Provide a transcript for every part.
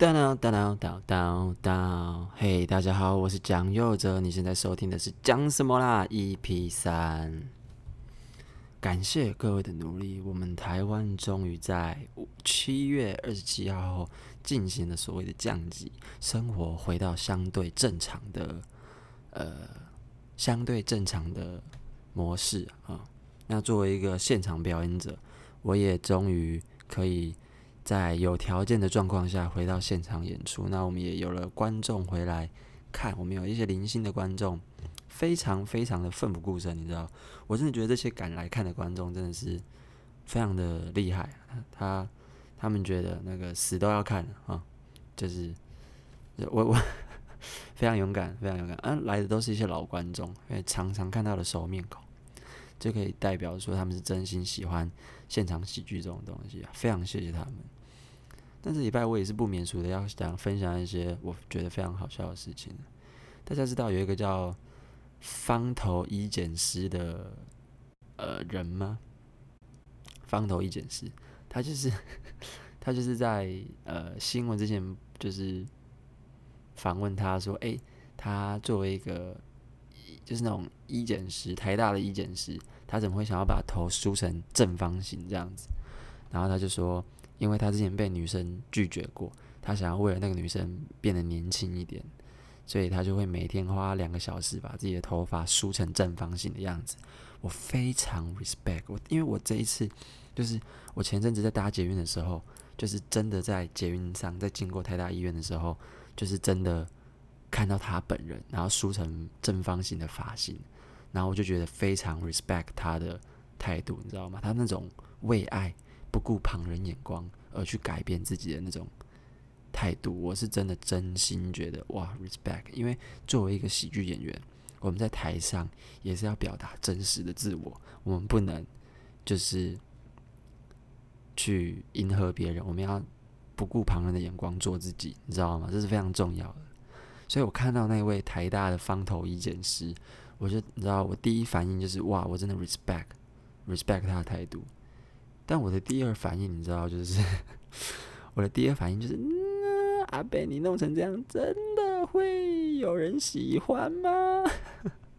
当当当当当当当，嘿，大家好，我是蒋佑哲，你现在收听的是讲什么啦？EP 三，感谢各位的努力，我们台湾终于在七月二十七号后进行了所谓的降级，生活回到相对正常的，呃，相对正常的模式啊。那作为一个现场表演者，我也终于可以。在有条件的状况下回到现场演出，那我们也有了观众回来看，我们有一些零星的观众，非常非常的奋不顾身，你知道，我真的觉得这些赶来看的观众真的是非常的厉害，他他们觉得那个死都要看啊，就是我我非常勇敢，非常勇敢，嗯、啊，来的都是一些老观众，因为常常看到的熟面孔，就可以代表说他们是真心喜欢现场喜剧这种东西啊，非常谢谢他们。但这礼拜我也是不免俗的，要想分享一些我觉得非常好笑的事情。大家知道有一个叫方头一剪师的呃人吗？方头一剪师，他就是 他就是在呃新闻之前就是访问他说，诶，他作为一个就是那种一剪师，台大的一剪师，他怎么会想要把头梳成正方形这样子？然后他就说。因为他之前被女生拒绝过，他想要为了那个女生变得年轻一点，所以他就会每天花两个小时把自己的头发梳成正方形的样子。我非常 respect 我，因为我这一次就是我前阵子在搭捷运的时候，就是真的在捷运上，在经过台大医院的时候，就是真的看到他本人，然后梳成正方形的发型，然后我就觉得非常 respect 他的态度，你知道吗？他那种为爱。不顾旁人眼光而去改变自己的那种态度，我是真的真心觉得哇，respect！因为作为一个喜剧演员，我们在台上也是要表达真实的自我，我们不能就是去迎合别人，我们要不顾旁人的眼光做自己，你知道吗？这是非常重要的。所以我看到那位台大的方头医检师，我就你知道，我第一反应就是哇，我真的 respect，respect 他的态度。但我的第二反应，你知道，就是 我的第二反应就是，嗯，阿伯，你弄成这样，真的会有人喜欢吗？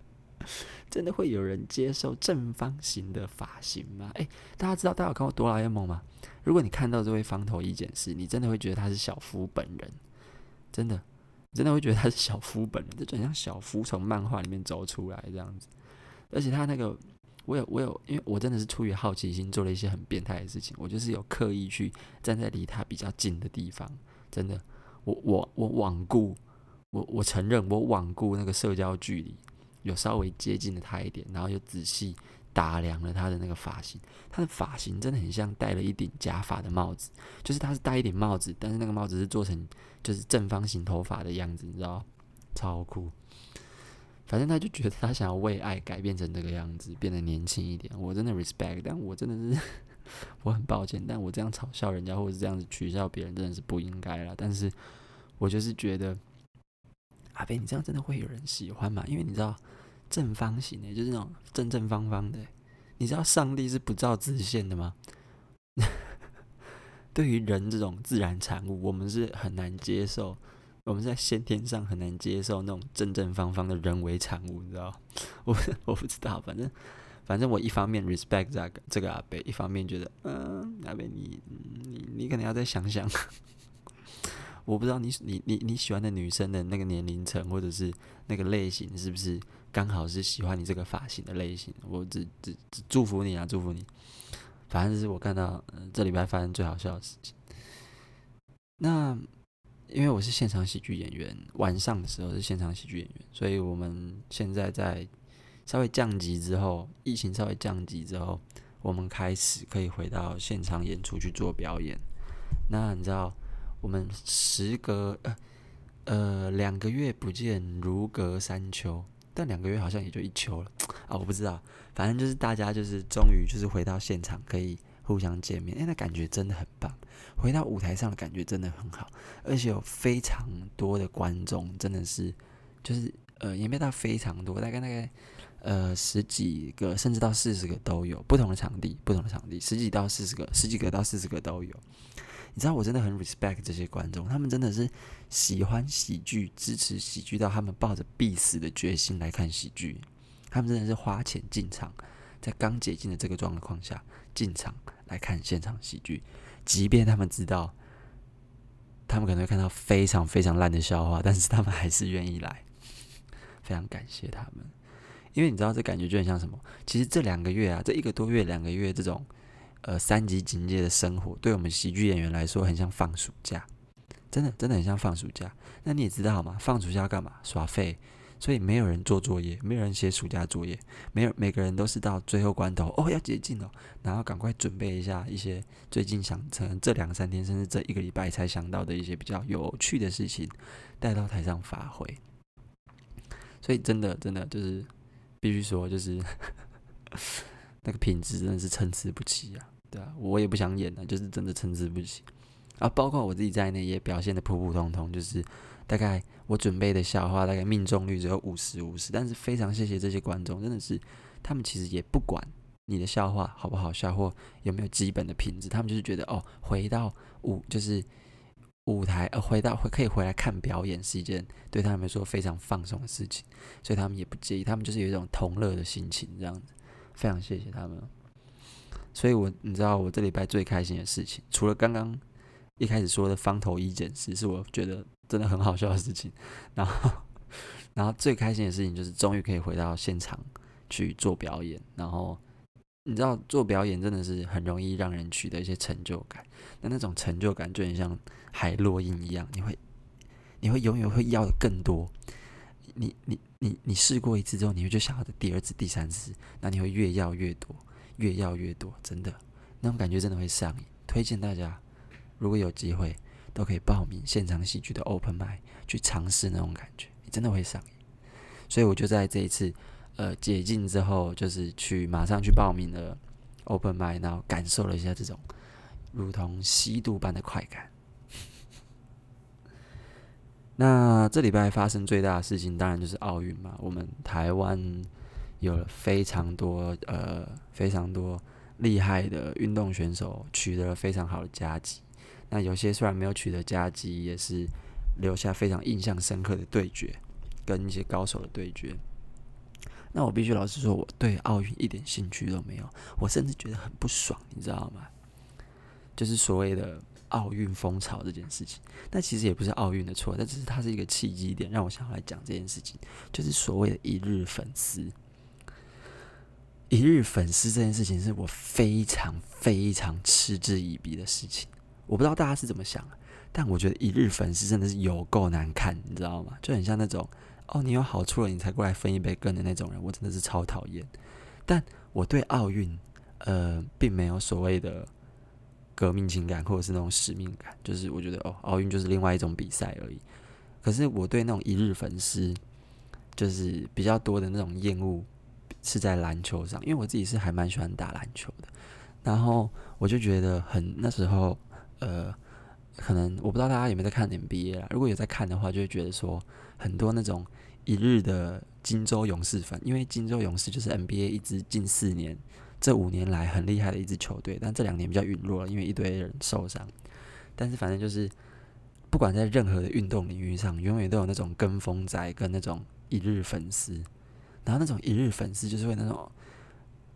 真的会有人接受正方形的发型吗？诶、大家知道大家有看过哆啦 A 梦吗？如果你看到这位方头一剪师，你真的会觉得他是小夫本人，真的，真的会觉得他是小夫本人，就很像小夫从漫画里面走出来这样子，而且他那个。我有，我有，因为我真的是出于好奇心做了一些很变态的事情。我就是有刻意去站在离他比较近的地方，真的，我我我罔顾，我我承认我罔顾那个社交距离，有稍微接近了他一点，然后又仔细打量了他的那个发型。他的发型真的很像戴了一顶假发的帽子，就是他是戴一顶帽子，但是那个帽子是做成就是正方形头发的样子，你知道，超酷。反正他就觉得他想要为爱改变成这个样子，变得年轻一点。我真的 respect，但我真的是 我很抱歉，但我这样嘲笑人家或者是这样子取笑别人，真的是不应该啦。但是我就是觉得，阿飞，你这样真的会有人喜欢吗？因为你知道正方形的，就是那种正正方方的。你知道上帝是不照直线的吗？对于人这种自然产物，我们是很难接受。我们在先天上很难接受那种正正方方的人为产物，你知道？我我不知道，反正反正我一方面 respect 这个这个阿伯，一方面觉得，嗯，阿伯你你你可能要再想想。我不知道你你你你喜欢的女生的那个年龄层或者是那个类型，是不是刚好是喜欢你这个发型的类型？我只只只祝福你啊，祝福你。反正是我看到，呃，这礼拜发生最好笑的事情。那。因为我是现场喜剧演员，晚上的时候是现场喜剧演员，所以我们现在在稍微降级之后，疫情稍微降级之后，我们开始可以回到现场演出去做表演。那你知道，我们时隔呃呃两个月不见，如隔三秋，但两个月好像也就一秋了 啊，我不知道，反正就是大家就是终于就是回到现场可以。互相见面，哎，那感觉真的很棒。回到舞台上的感觉真的很好，而且有非常多的观众，真的是就是呃，也没到非常多，大概大概呃十几个，甚至到四十个都有。不同的场地，不同的场地，十几到四十个，十几个到四十个都有。你知道我真的很 respect 这些观众，他们真的是喜欢喜剧、支持喜剧到他们抱着必死的决心来看喜剧。他们真的是花钱进场，在刚解禁的这个状况下进场来看现场喜剧，即便他们知道他们可能会看到非常非常烂的笑话，但是他们还是愿意来。非常感谢他们，因为你知道这感觉就很像什么？其实这两个月啊，这一个多月、两个月这种。呃，三级警戒的生活，对我们喜剧演员来说，很像放暑假，真的，真的很像放暑假。那你也知道嘛，放暑假干嘛？耍废。所以没有人做作业，没有人写暑假作业，没有，每个人都是到最后关头，哦，要解禁了，然后赶快准备一下一些最近想成这两三天，甚至这一个礼拜才想到的一些比较有趣的事情，带到台上发挥。所以真的，真的就是必须说，就是。那个品质真的是参差不齐啊，对啊，我也不想演了，就是真的参差不齐啊。包括我自己在内，也表现得普普通通，就是大概我准备的笑话，大概命中率只有五十五十。但是非常谢谢这些观众，真的是他们其实也不管你的笑话好不好笑或有没有基本的品质，他们就是觉得哦，回到舞就是舞台，呃，回到可以回来看表演是一件对他们来说非常放松的事情，所以他们也不介意，他们就是有一种同乐的心情这样子。非常谢谢他们，所以我你知道我这礼拜最开心的事情，除了刚刚一开始说的方头一剪十，是我觉得真的很好笑的事情，然后 然后最开心的事情就是终于可以回到现场去做表演，然后你知道做表演真的是很容易让人取得一些成就感，那那种成就感就很像海洛因一样，你会你会永远会要的更多。你你你你试过一次之后，你会就想要的第二次、第三次，那你会越要越多，越要越多，真的那种感觉真的会上瘾。推荐大家，如果有机会，都可以报名现场喜剧的 Open Mic 去尝试那种感觉，你真的会上瘾。所以我就在这一次呃解禁之后，就是去马上去报名了 Open Mic，然后感受了一下这种如同吸毒般的快感。那这礼拜发生最大的事情，当然就是奥运嘛。我们台湾有了非常多呃非常多厉害的运动选手，取得了非常好的佳绩。那有些虽然没有取得佳绩，也是留下非常印象深刻的对决，跟一些高手的对决。那我必须老实说，我对奥运一点兴趣都没有，我甚至觉得很不爽，你知道吗？就是所谓的。奥运风潮这件事情，但其实也不是奥运的错，但只是它是一个契机点，让我想要来讲这件事情，就是所谓的一日粉丝。一日粉丝这件事情是我非常非常嗤之以鼻的事情。我不知道大家是怎么想，但我觉得一日粉丝真的是有够难看，你知道吗？就很像那种哦，你有好处了，你才过来分一杯羹的那种人，我真的是超讨厌。但我对奥运，呃，并没有所谓的。革命情感，或者是那种使命感，就是我觉得哦，奥运就是另外一种比赛而已。可是我对那种一日粉丝，就是比较多的那种厌恶，是在篮球上，因为我自己是还蛮喜欢打篮球的。然后我就觉得很那时候，呃，可能我不知道大家有没有在看 NBA 啦，如果有在看的话，就会觉得说很多那种一日的金州勇士粉，因为金州勇士就是 NBA 一支近四年。这五年来很厉害的一支球队，但这两年比较陨落了，因为一堆人受伤。但是反正就是，不管在任何的运动领域上，永远都有那种跟风仔跟那种一日粉丝。然后那种一日粉丝就是会那种，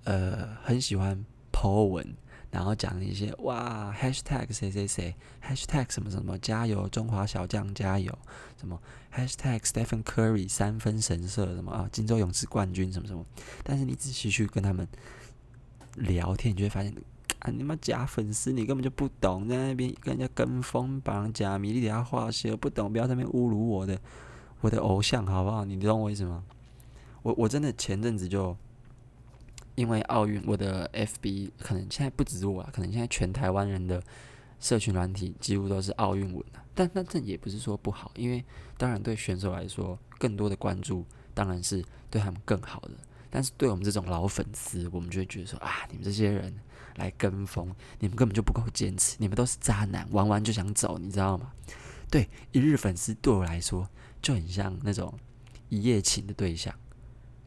呃，很喜欢 po 文，然后讲一些哇，#hashtag 谁谁谁，#hashtag 什么什么加油中华小将加油，什么 #hashtag Stephen Curry 三分神射什么啊，金州勇士冠军什么什么。但是你仔细去跟他们。聊天，你就会发现，啊，你妈假粉丝，你根本就不懂，在那边跟人家跟风，绑假迷，你底下话些不懂，不要在那边侮辱我的我的偶像，好不好？你懂我意思吗？我我真的前阵子就因为奥运，我的 FB 可能现在不止我啊，可能现在全台湾人的社群软体几乎都是奥运文啊。但那这也不是说不好，因为当然对选手来说，更多的关注当然是对他们更好的。但是对我们这种老粉丝，我们就会觉得说啊，你们这些人来跟风，你们根本就不够坚持，你们都是渣男，玩完就想走，你知道吗？对，一日粉丝对我来说就很像那种一夜情的对象，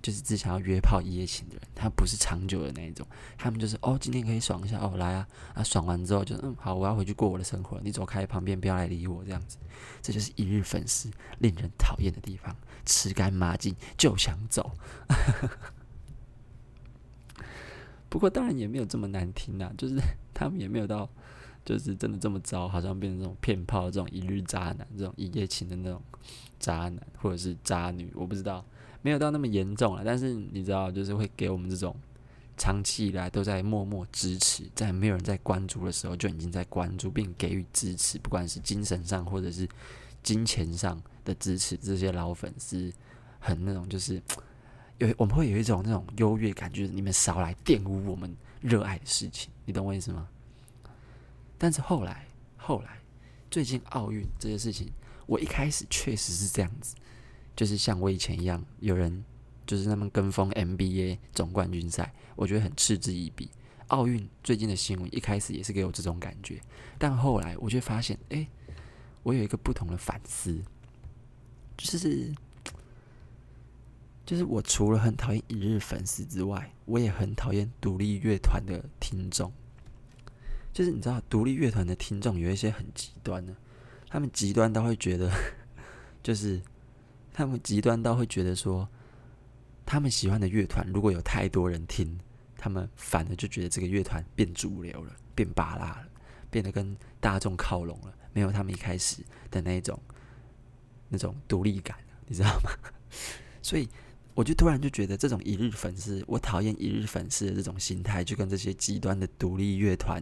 就是只想要约炮一夜情的人，他不是长久的那一种，他们就是哦，今天可以爽一下哦，来啊啊，爽完之后就嗯好，我要回去过我的生活，你走开旁边，不要来理我这样子，这就是一日粉丝令人讨厌的地方，吃干抹净就想走。不过当然也没有这么难听啊，就是 他们也没有到，就是真的这么糟，好像变成这种骗炮这种一日渣男，这种一夜情的那种渣男或者是渣女，我不知道。没有到那么严重了，但是你知道，就是会给我们这种长期以来都在默默支持，在没有人在关注的时候就已经在关注并给予支持，不管是精神上或者是金钱上的支持，这些老粉丝很那种，就是有我们会有一种那种优越感，就是你们少来玷污我们热爱的事情，你懂我意思吗？但是后来，后来最近奥运这些事情，我一开始确实是这样子。就是像我以前一样，有人就是那么跟风 NBA 总冠军赛，我觉得很嗤之以鼻。奥运最近的新闻一开始也是给我这种感觉，但后来我就发现，哎，我有一个不同的反思，就是就是我除了很讨厌一日粉丝之外，我也很讨厌独立乐团的听众。就是你知道，独立乐团的听众有一些很极端的，他们极端到会觉得，就是。他们极端到会觉得说，他们喜欢的乐团如果有太多人听，他们反而就觉得这个乐团变主流了，变巴拉了，变得跟大众靠拢了，没有他们一开始的那种那种独立感，你知道吗？所以我就突然就觉得，这种一日粉丝，我讨厌一日粉丝的这种心态，就跟这些极端的独立乐团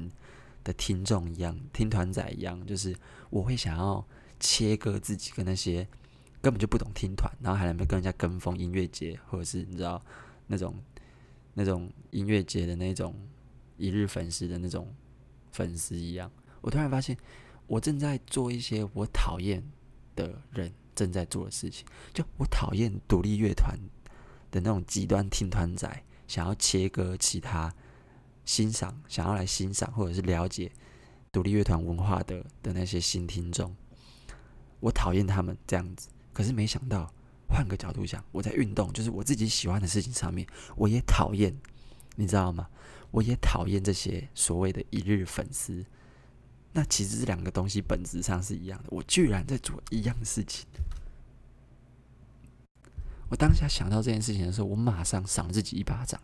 的听众一样，听团仔一样，就是我会想要切割自己跟那些。根本就不懂听团，然后还能跟人家跟风音乐节，或者是你知道那种那种音乐节的那种一日粉丝的那种粉丝一样。我突然发现，我正在做一些我讨厌的人正在做的事情。就我讨厌独立乐团的那种极端听团仔，想要切割其他欣赏，想要来欣赏或者是了解独立乐团文化的的那些新听众。我讨厌他们这样子。可是没想到，换个角度想，我在运动，就是我自己喜欢的事情上面，我也讨厌，你知道吗？我也讨厌这些所谓的一日粉丝。那其实这两个东西本质上是一样的。我居然在做一样的事情。我当下想到这件事情的时候，我马上赏自己一巴掌。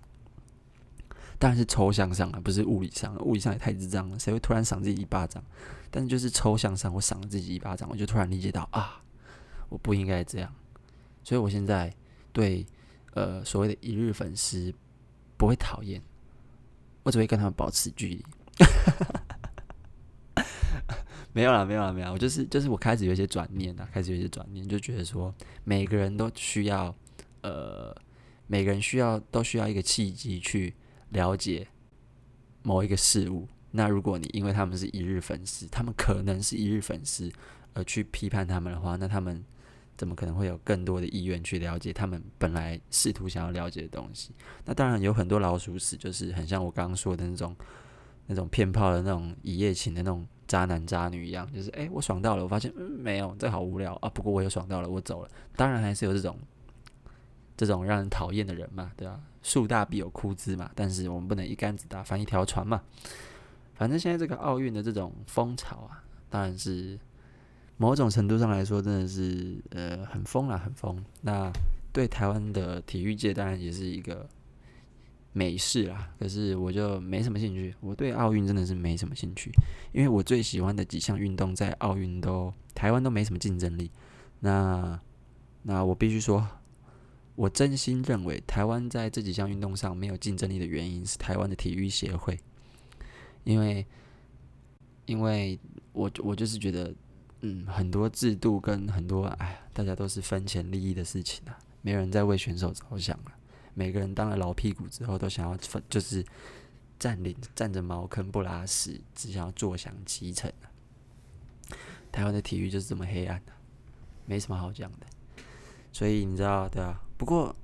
当然是抽象上了，不是物理上。物理上也太智障了，谁会突然赏自己一巴掌？但就是抽象上，我赏了自己一巴掌，我就突然理解到啊。我不应该这样，所以我现在对呃所谓的一日粉丝不会讨厌，我只会跟他们保持距离。没有啦，没有啦，没有。我就是就是我开始有一些转念啊，开始有一些转念，就觉得说每个人都需要呃每个人需要都需要一个契机去了解某一个事物。那如果你因为他们是一日粉丝，他们可能是一日粉丝而去批判他们的话，那他们。怎么可能会有更多的意愿去了解他们本来试图想要了解的东西？那当然有很多老鼠屎，就是很像我刚刚说的那种、那种骗炮的那种一夜情的那种渣男渣女一样，就是诶，我爽到了，我发现嗯没有，这好无聊啊。不过我又爽到了，我走了。当然还是有这种这种让人讨厌的人嘛，对吧？树大必有枯枝嘛，但是我们不能一竿子打翻一条船嘛。反正现在这个奥运的这种风潮啊，当然是。某种程度上来说，真的是呃很疯啦，很疯。那对台湾的体育界当然也是一个美事啦。可是我就没什么兴趣，我对奥运真的是没什么兴趣，因为我最喜欢的几项运动在奥运都台湾都没什么竞争力。那那我必须说，我真心认为台湾在这几项运动上没有竞争力的原因是台湾的体育协会，因为因为我我就是觉得。嗯，很多制度跟很多哎，大家都是分钱利益的事情啊，没有人在为选手着想了。每个人当了老屁股之后，都想要分，就是占领，占着茅坑不拉屎，只想要坐享其成。台湾的体育就是这么黑暗的，没什么好讲的。所以你知道，对啊。不过，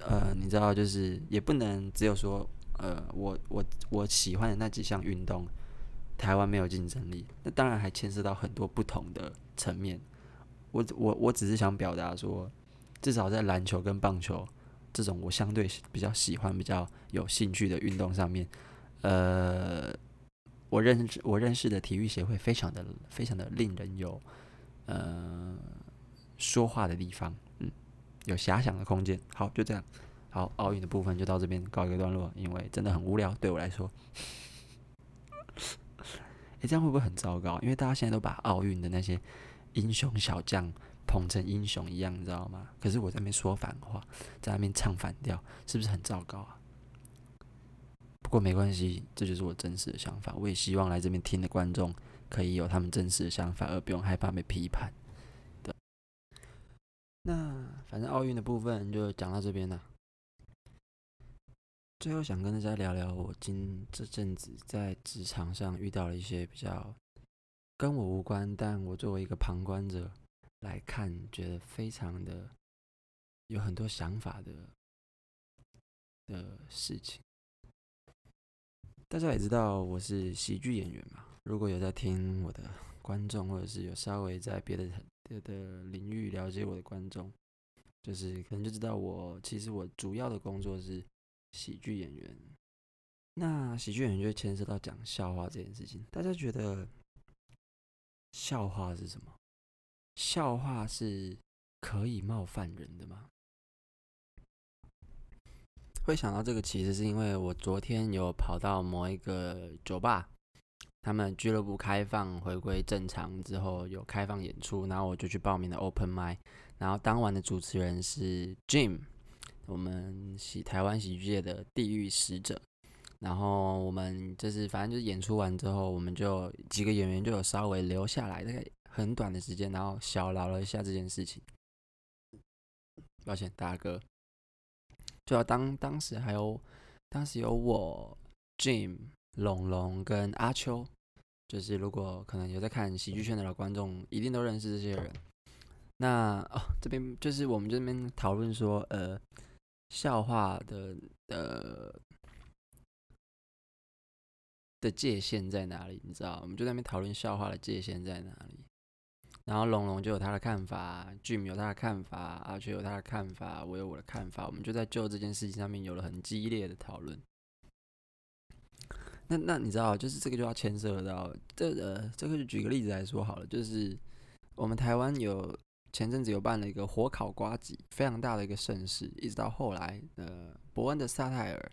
呃，你知道，就是也不能只有说，呃，我我我喜欢的那几项运动。台湾没有竞争力，那当然还牵涉到很多不同的层面。我我我只是想表达说，至少在篮球跟棒球，这种我相对比较喜欢、比较有兴趣的运动上面，呃，我认识我认识的体育协会非常的非常的令人有呃说话的地方，嗯，有遐想的空间。好，就这样。好，奥运的部分就到这边告一个段落，因为真的很无聊，对我来说。诶，这样会不会很糟糕？因为大家现在都把奥运的那些英雄小将捧成英雄一样，你知道吗？可是我在那边说反话，在那边唱反调，是不是很糟糕啊？不过没关系，这就是我真实的想法。我也希望来这边听的观众可以有他们真实的想法，而不用害怕被批判。对，那反正奥运的部分就讲到这边了。最后想跟大家聊聊，我今这阵子在职场上遇到了一些比较跟我无关，但我作为一个旁观者来看，觉得非常的有很多想法的的事情。大家也知道我是喜剧演员嘛，如果有在听我的观众，或者是有稍微在别的别的领域了解我的观众，就是可能就知道我其实我主要的工作是。喜剧演员，那喜剧演员就会牵涉到讲笑话这件事情。大家觉得笑话是什么？笑话是可以冒犯人的吗？会想到这个，其实是因为我昨天有跑到某一个酒吧，他们俱乐部开放回归正常之后有开放演出，然后我就去报名了 Open Mic，然后当晚的主持人是 Jim。我们喜台湾喜剧界的地狱使者，然后我们就是反正就是演出完之后，我们就几个演员就有稍微留下来，大概很短的时间，然后小聊了一下这件事情。抱歉，大哥，就要当当时还有当时有我 Jim 龙龙跟阿秋，就是如果可能有在看喜剧圈的老观众，一定都认识这些人。那哦，这边就是我们这边讨论说，呃。笑话的呃的界限在哪里？你知道？我们就在那边讨论笑话的界限在哪里。然后龙龙就有他的看法，Jim 有他的看法，阿雀有他的看法，我有我的看法。我们就在就这件事情上面有了很激烈的讨论。那那你知道，就是这个就要牵涉到这呃，这个就举个例子来说好了，就是我们台湾有。前阵子有办了一个火烤瓜子，非常大的一个盛事，一直到后来，呃，伯恩的萨泰尔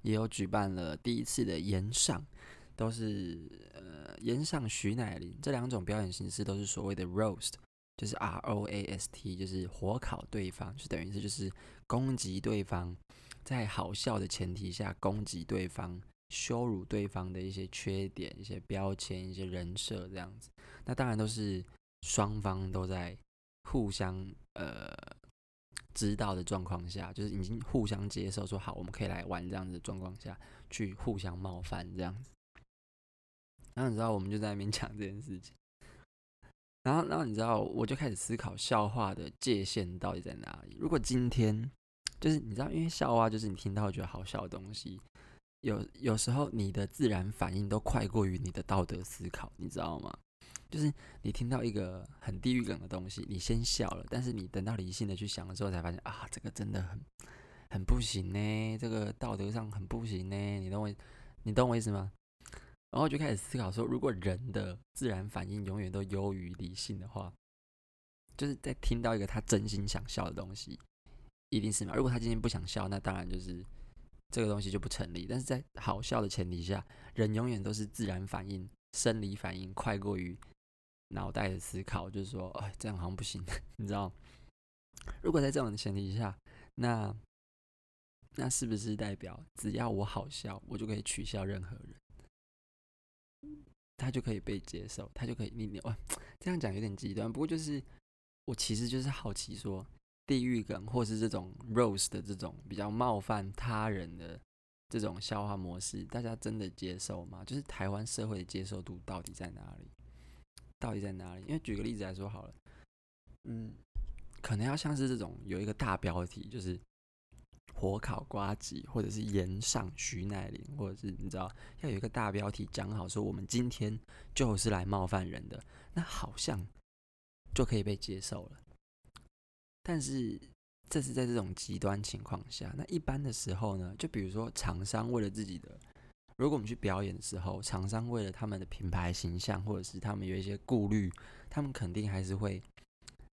也有举办了第一次的炎上，都是呃炎上徐乃麟这两种表演形式都是所谓的 roast，就是 R O A S T，就是火烤对方，就等于是就是攻击对方，在好笑的前提下攻击对方，羞辱对方的一些缺点、一些标签、一些人设这样子。那当然都是双方都在。互相呃知道的状况下，就是已经互相接受，说好我们可以来玩这样子的状况下去互相冒犯这样子。然后你知道，我们就在那边讲这件事情。然后，然后你知道，我就开始思考笑话的界限到底在哪里。如果今天就是你知道，因为笑话就是你听到觉得好笑的东西，有有时候你的自然反应都快过于你的道德思考，你知道吗？就是你听到一个很地狱梗的东西，你先笑了，但是你等到理性的去想了之后，才发现啊，这个真的很很不行呢，这个道德上很不行呢，你懂我，你懂我意思吗？然后就开始思考说，如果人的自然反应永远都优于理性的话，就是在听到一个他真心想笑的东西，一定是嘛？如果他今天不想笑，那当然就是这个东西就不成立。但是在好笑的前提下，人永远都是自然反应、生理反应快过于。脑袋的思考就是说，哎，这样好像不行，你知道？如果在这种前提下，那那是不是代表只要我好笑，我就可以取笑任何人，他就可以被接受，他就可以你你哇，这样讲有点极端。不过就是我其实就是好奇说，地狱梗或是这种 Rose 的这种比较冒犯他人的这种笑话模式，大家真的接受吗？就是台湾社会的接受度到底在哪里？到底在哪里？因为举个例子来说好了，嗯，可能要像是这种有一个大标题，就是火烤瓜子，或者是炎上徐乃麟，或者是你知道要有一个大标题讲好说我们今天就是来冒犯人的，那好像就可以被接受了。但是这是在这种极端情况下。那一般的时候呢，就比如说厂商为了自己的，如果我们去表演的时候，厂商为了他们的品牌形象，或者是他们有一些顾虑，他们肯定还是会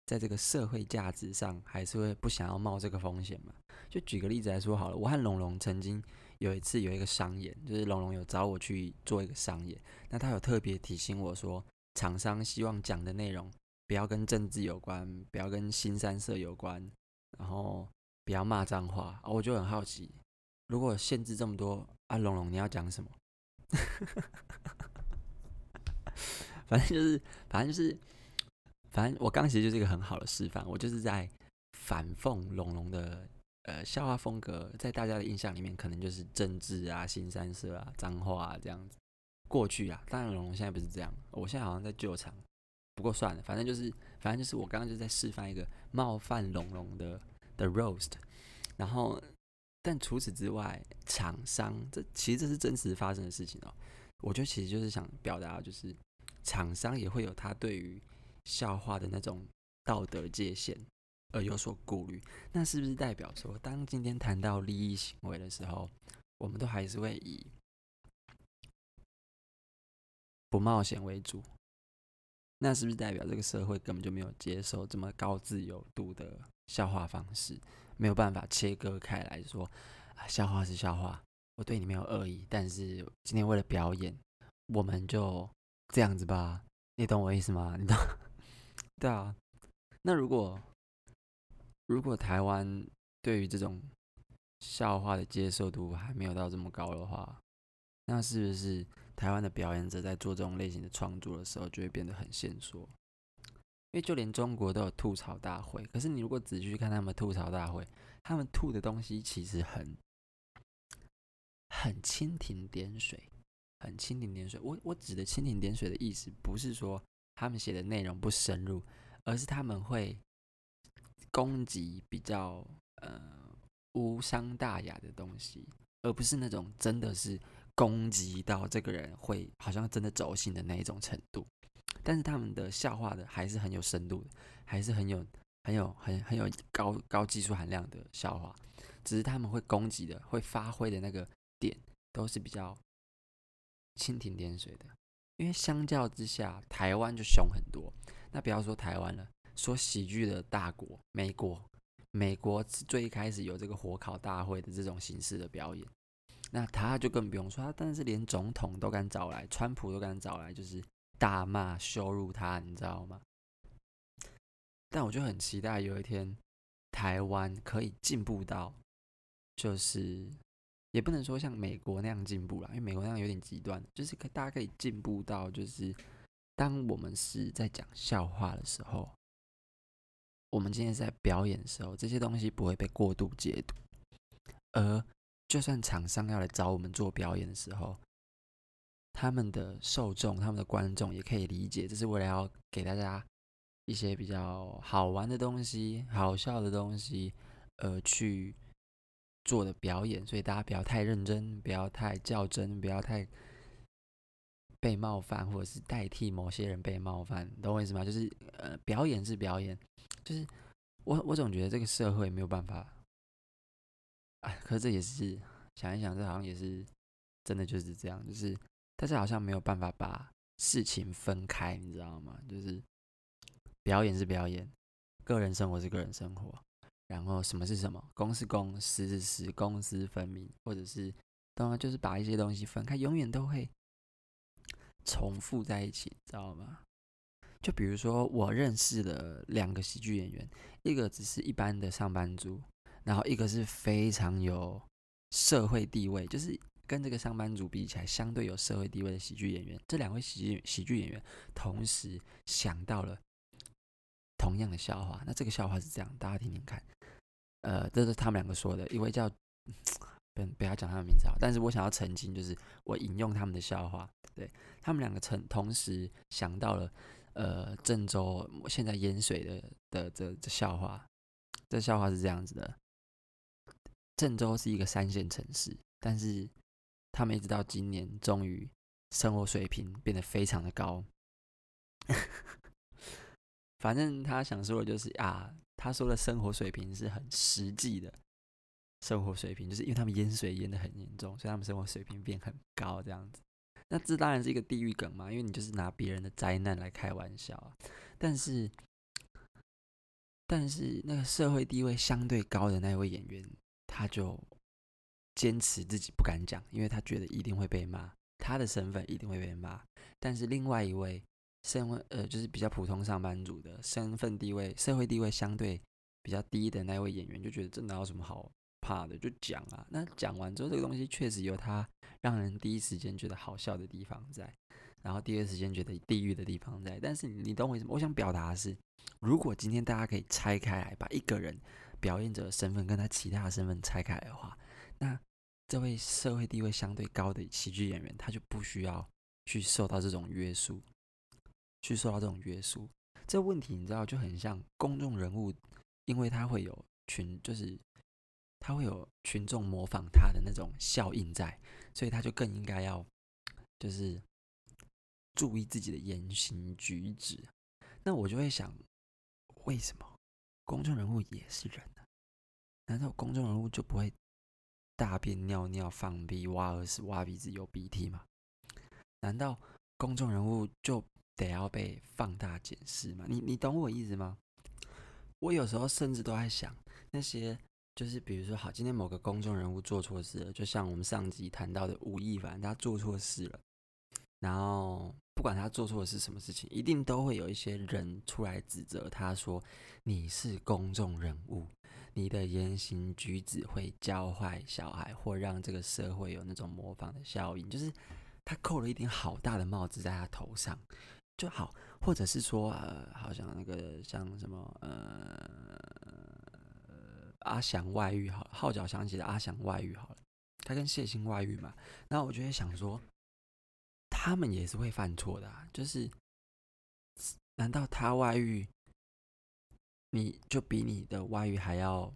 在这个社会价值上，还是会不想要冒这个风险嘛。就举个例子来说好了，我和龙龙曾经有一次有一个商演，就是龙龙有找我去做一个商演，那他有特别提醒我说，厂商希望讲的内容不要跟政治有关，不要跟新三色有关，然后不要骂脏话。我就很好奇，如果限制这么多，啊，龙龙你要讲什么？反正就是，反正就是，反正我刚其实就是一个很好的示范，我就是在反讽龙龙的。呃，笑话风格在大家的印象里面，可能就是政治啊、新三色啊、脏话啊这样子。过去啊，当然龙龙现在不是这样，我现在好像在救场。不过算了，反正就是，反正就是我刚刚就在示范一个冒犯龙龙的的 roast。然后，但除此之外，厂商这其实这是真实发生的事情哦。我觉得其实就是想表达，就是厂商也会有他对于笑话的那种道德界限。而有所顾虑，那是不是代表说，当今天谈到利益行为的时候，我们都还是会以不冒险为主？那是不是代表这个社会根本就没有接受这么高自由度的笑话方式，没有办法切割开来说，啊，笑话是笑话，我对你没有恶意，但是今天为了表演，我们就这样子吧，你懂我意思吗？你懂？对啊，那如果。如果台湾对于这种笑话的接受度还没有到这么高的话，那是不是台湾的表演者在做这种类型的创作的时候就会变得很限缩？因为就连中国都有吐槽大会，可是你如果仔细去看他们吐槽大会，他们吐的东西其实很很蜻蜓点水，很蜻蜓点水。我我指的蜻蜓点水的意思，不是说他们写的内容不深入，而是他们会。攻击比较呃无伤大雅的东西，而不是那种真的是攻击到这个人会好像真的走心的那一种程度。但是他们的笑话的还是很有深度的，还是很有很有很很有高高技术含量的笑话。只是他们会攻击的、会发挥的那个点都是比较蜻蜓点水的。因为相较之下，台湾就凶很多。那不要说台湾了。说喜剧的大国美国，美国是最开始有这个火烤大会的这种形式的表演，那他就更不用说，他但是连总统都敢找来，川普都敢找来，就是大骂羞辱他，你知道吗？但我就很期待有一天台湾可以进步到，就是也不能说像美国那样进步啦，因为美国那样有点极端，就是可大家可以进步到，就是当我们是在讲笑话的时候。我们今天在表演的时候，这些东西不会被过度解读，而就算厂商要来找我们做表演的时候，他们的受众、他们的观众也可以理解，这是为了要给大家一些比较好玩的东西、好笑的东西，而去做的表演。所以大家不要太认真，不要太较真，不要太。被冒犯，或者是代替某些人被冒犯，懂我意思吗？就是呃，表演是表演，就是我我总觉得这个社会没有办法，哎，可是这也是想一想，这好像也是真的就是这样，就是大家好像没有办法把事情分开，你知道吗？就是表演是表演，个人生活是个人生活，然后什么是什么，公是公，私是私，公私分明，或者是当然就是把一些东西分开，永远都会。重复在一起，知道吗？就比如说，我认识的两个喜剧演员，一个只是一般的上班族，然后一个是非常有社会地位，就是跟这个上班族比起来，相对有社会地位的喜剧演员。这两位喜剧喜剧演员同时想到了同样的笑话，那这个笑话是这样，大家听听看。呃，这是他们两个说的，一位叫。不不要讲他们名字啊，但是我想要澄清，就是我引用他们的笑话，对，他们两个曾同时想到了，呃，郑州现在淹水的的这这笑话，这笑话是这样子的：郑州是一个三线城市，但是他们一直到今年，终于生活水平变得非常的高。反正他想说的就是啊，他说的生活水平是很实际的生活水平，就是因为他们淹水淹得很严重，所以他们生活水平变很高这样子。那这当然是一个地狱梗嘛，因为你就是拿别人的灾难来开玩笑啊。但是，但是那个社会地位相对高的那位演员，他就坚持自己不敢讲，因为他觉得一定会被骂，他的身份一定会被骂。但是另外一位身份呃，就是比较普通上班族的身份地位、社会地位相对比较低的那位演员，就觉得这哪有什么好怕的，就讲啊。那讲完之后，这个东西确实有他。让人第一时间觉得好笑的地方在，然后第二时间觉得地狱的地方在。但是你懂我意思吗？我想表达的是，如果今天大家可以拆开来，把一个人表演者的身份跟他其他的身份拆开来的话，那这位社会地位相对高的喜剧演员，他就不需要去受到这种约束，去受到这种约束。这问题你知道就很像公众人物，因为他会有群，就是他会有群众模仿他的那种效应在。所以他就更应该要，就是注意自己的言行举止。那我就会想，为什么公众人物也是人呢？难道公众人物就不会大便、尿尿、放屁、挖耳屎、挖鼻子、有鼻涕吗？难道公众人物就得要被放大检视吗？你你懂我意思吗？我有时候甚至都在想那些。就是比如说，好，今天某个公众人物做错事了，就像我们上集谈到的吴亦凡，他做错事了，然后不管他做错的是什么事情，一定都会有一些人出来指责他说：“你是公众人物，你的言行举止会教坏小孩，或让这个社会有那种模仿的效应。”就是他扣了一顶好大的帽子在他头上，就好，或者是说，呃，好像那个像什么，呃。阿翔外遇好了，号角响起的阿翔外遇好了，他跟谢忻外遇嘛，那我就会想说，他们也是会犯错的啊，就是，难道他外遇，你就比你的外遇还要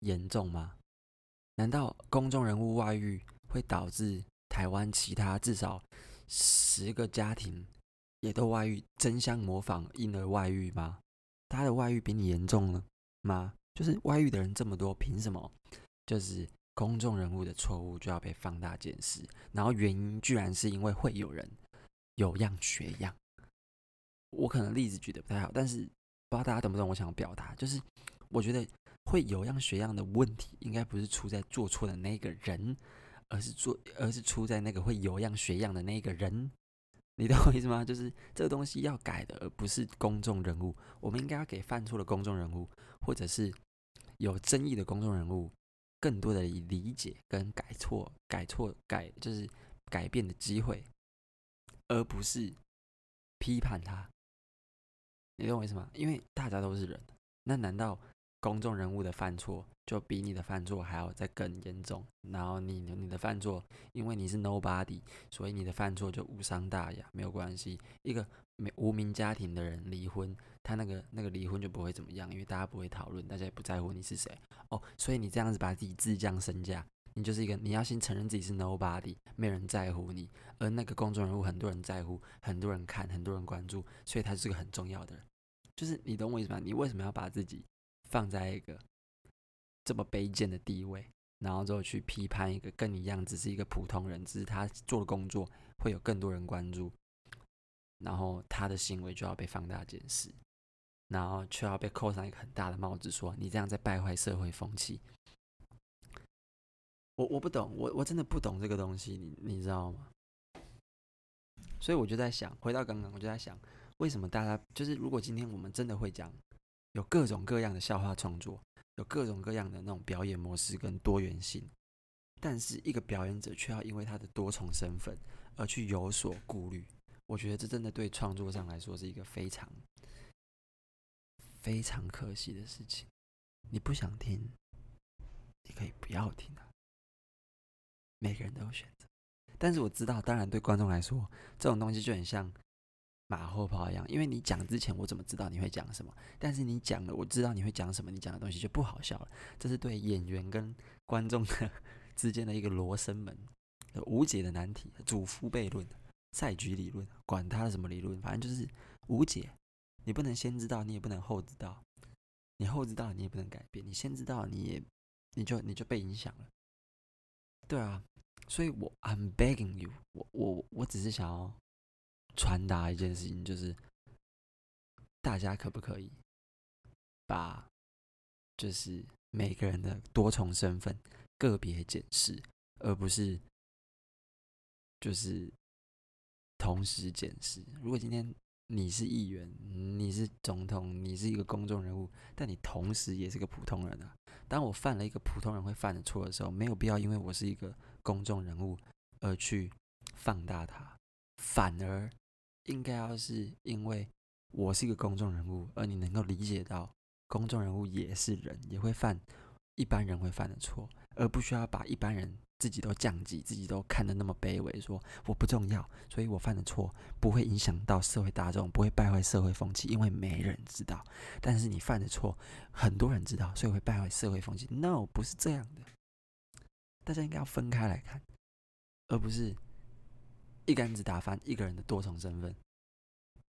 严重吗？难道公众人物外遇会导致台湾其他至少十个家庭也都外遇，争相模仿因而外遇吗？他的外遇比你严重了吗？就是外遇的人这么多，凭什么就是公众人物的错误就要被放大检视？然后原因居然是因为会有人有样学样。我可能例子举得不太好，但是不知道大家懂不懂我想表达？就是我觉得会有样学样的问题，应该不是出在做错的那个人，而是做，而是出在那个会有样学样的那个人。你懂我意思吗？就是这个东西要改的，而不是公众人物。我们应该要给犯错的公众人物，或者是。有争议的公众人物，更多的理解跟改错、改错、改就是改变的机会，而不是批判他。你懂我意思吗？因为大家都是人，那难道公众人物的犯错就比你的犯错还要再更严重？然后你你的犯错，因为你是 nobody，所以你的犯错就无伤大雅，没有关系。一个没无名家庭的人离婚。他那个那个离婚就不会怎么样，因为大家不会讨论，大家也不在乎你是谁哦。所以你这样子把自己自降身价，你就是一个你要先承认自己是 nobody，没人在乎你。而那个公众人物很多人在乎，很多人看，很多人关注，所以他是个很重要的人。就是你懂我意思吗？你为什么要把自己放在一个这么卑贱的地位，然后之后去批判一个跟你一样只是一个普通人，只是他做的工作会有更多人关注，然后他的行为就要被放大检视。然后却要被扣上一个很大的帽子，说你这样在败坏社会风气。我我不懂，我我真的不懂这个东西，你你知道吗？所以我就在想，回到刚刚，我就在想，为什么大家就是，如果今天我们真的会讲，有各种各样的笑话创作，有各种各样的那种表演模式跟多元性，但是一个表演者却要因为他的多重身份而去有所顾虑，我觉得这真的对创作上来说是一个非常。非常可惜的事情，你不想听，你可以不要听啊。每个人都有选择，但是我知道，当然对观众来说，这种东西就很像马后炮一样，因为你讲之前，我怎么知道你会讲什么？但是你讲了，我知道你会讲什么，你讲的东西就不好笑了。这是对演员跟观众的 之间的一个罗生门，无解的难题。祖父悖论、赛局理论，管他的什么理论，反正就是无解。你不能先知道，你也不能后知道，你后知道你也不能改变，你先知道你也你就你就被影响了。对啊，所以我 I'm begging you，我我我只是想要传达一件事情，就是大家可不可以把就是每个人的多重身份个别检视，而不是就是同时检视。如果今天你是议员，你是总统，你是一个公众人物，但你同时也是个普通人啊。当我犯了一个普通人会犯的错的时候，没有必要因为我是一个公众人物而去放大它，反而应该要是因为我是一个公众人物，而你能够理解到公众人物也是人，也会犯一般人会犯的错，而不需要把一般人。自己都降级，自己都看得那么卑微，说我不重要，所以我犯的错不会影响到社会大众，不会败坏社会风气，因为没人知道。但是你犯的错，很多人知道，所以会败坏社会风气。No，不是这样的，大家应该要分开来看，而不是一竿子打翻一个人的多重身份。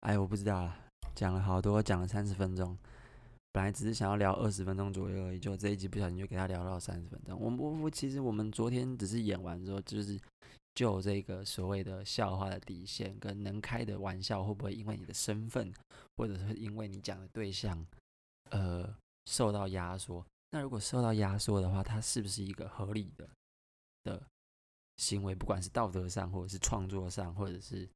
哎，我不知道了，讲了好多，讲了三十分钟。本来只是想要聊二十分钟左右而已，就这一集不小心就给他聊到三十分钟。我我我，其实我们昨天只是演完之后，就是就这个所谓的笑话的底线跟能开的玩笑会不会因为你的身份，或者是因为你讲的对象，呃，受到压缩。那如果受到压缩的话，它是不是一个合理的的行为？不管是道德上，或者是创作上，或者是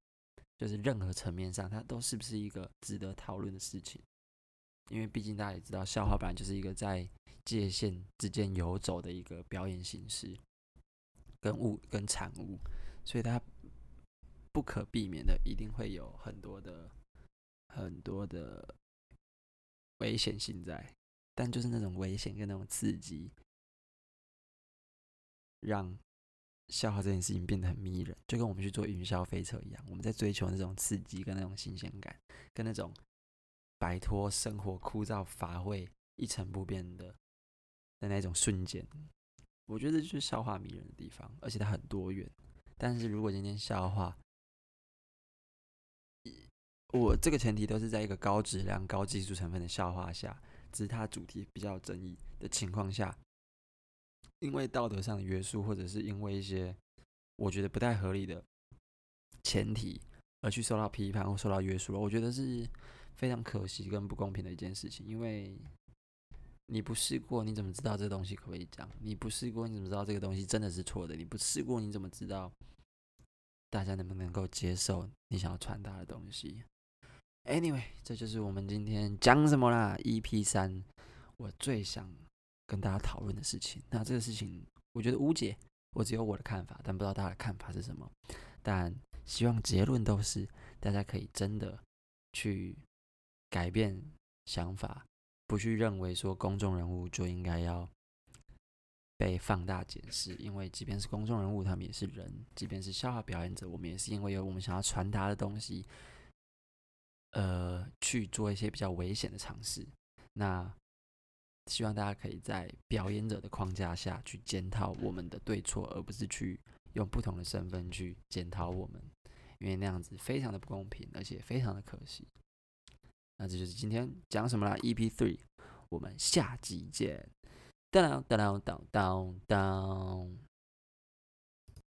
就是任何层面上，它都是不是一个值得讨论的事情？因为毕竟大家也知道，笑话本来就是一个在界限之间游走的一个表演形式，跟物跟产物，所以它不可避免的一定会有很多的很多的危险性在，但就是那种危险跟那种刺激，让笑话这件事情变得很迷人，就跟我们去做云霄飞车一样，我们在追求那种刺激跟那种新鲜感，跟那种。摆脱生活枯燥乏味、一成不变的的那种瞬间，我觉得就是笑话迷人的地方，而且它很多元。但是如果今天笑话，我这个前提都是在一个高质量、高技术成分的笑话下，只是它主题比较有争议的情况下，因为道德上的约束，或者是因为一些我觉得不太合理的前提而去受到批判或受到约束了，我觉得是。非常可惜跟不公平的一件事情，因为你不试过，你怎么知道这东西可不可以讲？你不试过，你怎么知道这个东西真的是错的？你不试过，你怎么知道大家能不能够接受你想要传达的东西？Anyway，这就是我们今天讲什么啦？EP 三，我最想跟大家讨论的事情。那这个事情，我觉得无解，我只有我的看法，但不知道大家的看法是什么。但希望结论都是大家可以真的去。改变想法，不去认为说公众人物就应该要被放大检视，因为即便是公众人物，他们也是人；即便是笑话表演者，我们也是因为有我们想要传达的东西，呃，去做一些比较危险的尝试。那希望大家可以在表演者的框架下去检讨我们的对错，而不是去用不同的身份去检讨我们，因为那样子非常的不公平，而且非常的可惜。那这就是今天讲什么啦？EP3，我们下集见。当当当当当当。